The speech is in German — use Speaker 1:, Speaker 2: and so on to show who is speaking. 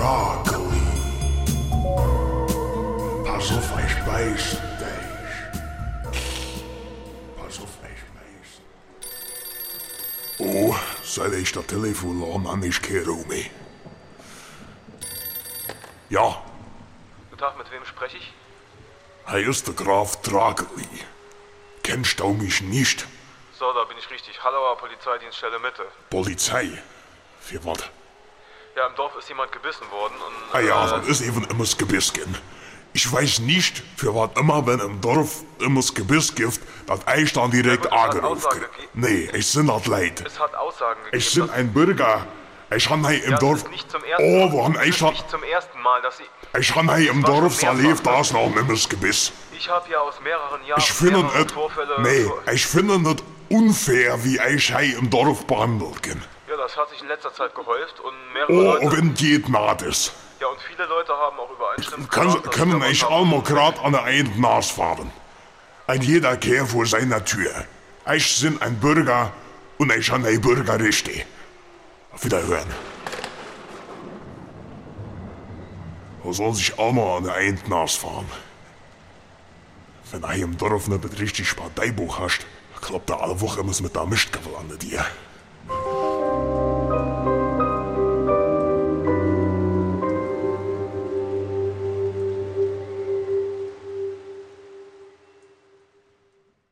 Speaker 1: broccoli. Pass auf, ich beiß dich. Pass auf, ich beiß Oh, soll ich das Telefon lassen, Mann, ich kehre um. Ja.
Speaker 2: Guten Tag, mit wem spreche ich?
Speaker 1: Herr ist der Graf Trageli. Kennst du mich nicht?
Speaker 2: So, da bin ich richtig. Hallauer Polizeidienststelle Mitte.
Speaker 1: Polizei? Für was?
Speaker 2: Ja, im Dorf ist jemand gebissen worden und...
Speaker 1: Ah ja,
Speaker 2: äh,
Speaker 1: das ist eben immer das Gebiss gehen. Ich weiß nicht, für was immer, wenn im Dorf immer das Gebiss gibt, dass ich dann direkt
Speaker 2: Ja
Speaker 1: krieg.
Speaker 2: gegeben.
Speaker 1: Nee, ich bin das leid.
Speaker 2: Es hat Aussagen gegeben.
Speaker 1: Ich bin ein Bürger. Ich han hier im
Speaker 2: ja,
Speaker 1: Dorf...
Speaker 2: Nicht zum ersten
Speaker 1: Oh, wo han ich schon...
Speaker 2: nicht zum ersten Mal, dass Sie...
Speaker 1: Ich han hier im Dorf lebt, da ist noch immer das Gebiss.
Speaker 2: Ich habe ja aus mehreren Jahren
Speaker 1: Ich finde es... Nee, ich finde es unfair, wie ich hier im Dorf behandelt bin.
Speaker 2: Das hat sich in letzter Zeit gehäuft und mehrere
Speaker 1: Oh,
Speaker 2: Leute...
Speaker 1: wenn geht naht ist.
Speaker 2: Ja, und viele Leute haben auch übereinstimmend
Speaker 1: Können,
Speaker 2: gesagt,
Speaker 1: können ich auch mal grad an der einen Nas fahren. Ein jeder Kehr vor seiner Tür. Ich bin ein Bürger und ich han ein Bürgerrechte. Auf Wiederhören. Wo soll sich auch mal an der einen Nas fahren? Wenn er im Dorf nicht richtig Parteibuch hast, klappt er alle Woche immer mit der Mischtgabel an dir.